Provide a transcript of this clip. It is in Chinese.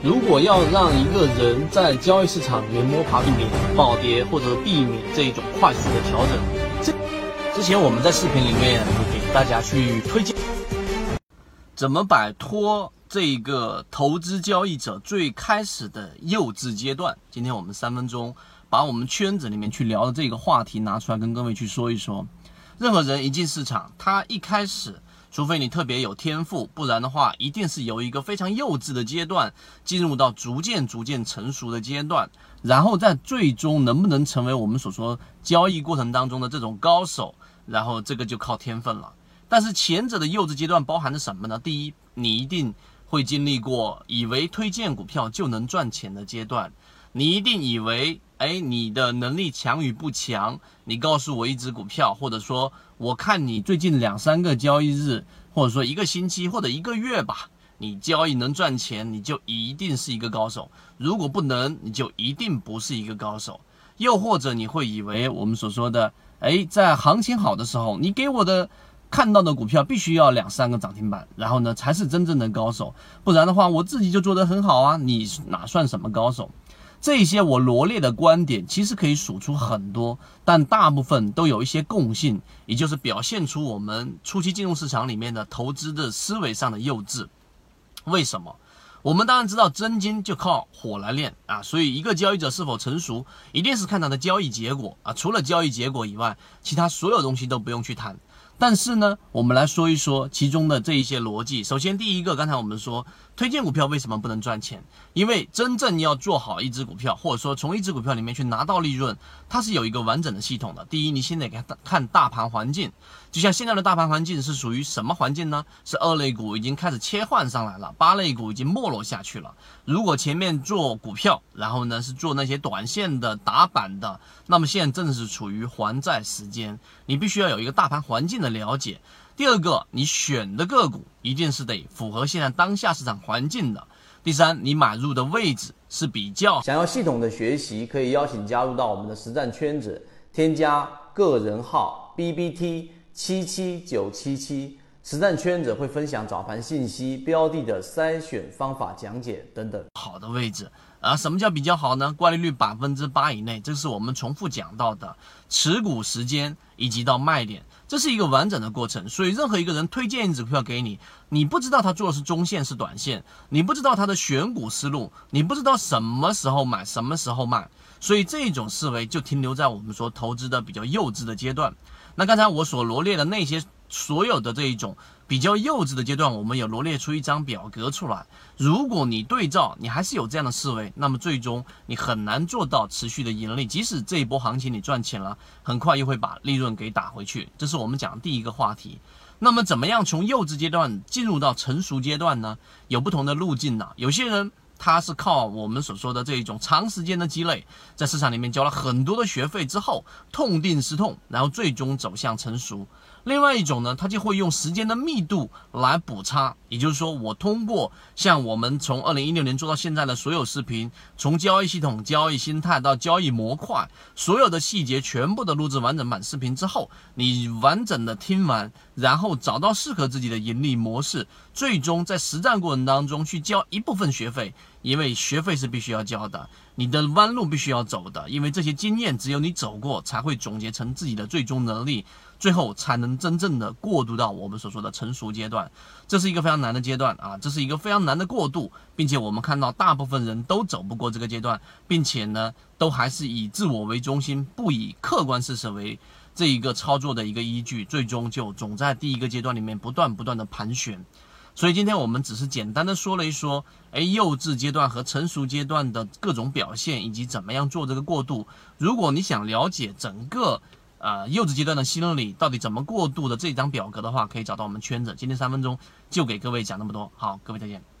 如果要让一个人在交易市场里面摸爬避免暴跌，或者避免这一种快速的调整，这之前我们在视频里面给大家去推荐，怎么摆脱这个投资交易者最开始的幼稚阶段。今天我们三分钟把我们圈子里面去聊的这个话题拿出来跟各位去说一说。任何人一进市场，他一开始。除非你特别有天赋，不然的话，一定是由一个非常幼稚的阶段进入到逐渐逐渐成熟的阶段，然后在最终能不能成为我们所说交易过程当中的这种高手，然后这个就靠天分了。但是前者的幼稚阶段包含着什么呢？第一，你一定会经历过以为推荐股票就能赚钱的阶段，你一定以为。哎，你的能力强与不强？你告诉我一只股票，或者说我看你最近两三个交易日，或者说一个星期或者一个月吧，你交易能赚钱，你就一定是一个高手；如果不能，你就一定不是一个高手。又或者你会以为我们所说的，哎，在行情好的时候，你给我的看到的股票必须要两三个涨停板，然后呢才是真正的高手，不然的话我自己就做得很好啊，你哪算什么高手？这些我罗列的观点，其实可以数出很多，但大部分都有一些共性，也就是表现出我们初期金融市场里面的投资的思维上的幼稚。为什么？我们当然知道真金就靠火来炼啊，所以一个交易者是否成熟，一定是看他的交易结果啊。除了交易结果以外，其他所有东西都不用去谈。但是呢，我们来说一说其中的这一些逻辑。首先，第一个，刚才我们说推荐股票为什么不能赚钱？因为真正要做好一只股票，或者说从一只股票里面去拿到利润，它是有一个完整的系统的。第一，你先得看看大盘环境，就像现在的大盘环境是属于什么环境呢？是二类股已经开始切换上来了，八类股已经没落下去了。如果前面做股票，然后呢是做那些短线的打板的，那么现在正是处于还债时间，你必须要有一个大盘环境的。了解，第二个，你选的个股一定是得符合现在当下市场环境的。第三，你买入的位置是比较。想要系统的学习，可以邀请加入到我们的实战圈子，添加个人号 B B T 七七九七七，实战圈子会分享早盘信息、标的的筛选方法讲解等等。好的位置。啊，什么叫比较好呢？挂利率百分之八以内，这是我们重复讲到的持股时间以及到卖点，这是一个完整的过程。所以，任何一个人推荐一只股票给你，你不知道他做的是中线是短线，你不知道他的选股思路，你不知道什么时候买，什么时候卖，所以这种思维就停留在我们说投资的比较幼稚的阶段。那刚才我所罗列的那些。所有的这一种比较幼稚的阶段，我们有罗列出一张表格出来。如果你对照，你还是有这样的思维，那么最终你很难做到持续的盈利。即使这一波行情你赚钱了，很快又会把利润给打回去。这是我们讲的第一个话题。那么怎么样从幼稚阶段进入到成熟阶段呢？有不同的路径呢。有些人他是靠我们所说的这一种长时间的积累，在市场里面交了很多的学费之后，痛定思痛，然后最终走向成熟。另外一种呢，它就会用时间的密度来补差，也就是说，我通过像我们从二零一六年做到现在的所有视频，从交易系统、交易心态到交易模块，所有的细节全部的录制完整版视频之后，你完整的听完，然后找到适合自己的盈利模式，最终在实战过程当中去交一部分学费，因为学费是必须要交的，你的弯路必须要走的，因为这些经验只有你走过，才会总结成自己的最终能力。最后才能真正的过渡到我们所说的成熟阶段，这是一个非常难的阶段啊，这是一个非常难的过渡，并且我们看到大部分人都走不过这个阶段，并且呢，都还是以自我为中心，不以客观事实为这一个操作的一个依据，最终就总在第一个阶段里面不断不断的盘旋。所以今天我们只是简单的说了一说，哎，幼稚阶段和成熟阶段的各种表现，以及怎么样做这个过渡。如果你想了解整个。呃，幼稚阶段的心理到底怎么过渡的这张表格的话，可以找到我们圈子。今天三分钟就给各位讲那么多，好，各位再见。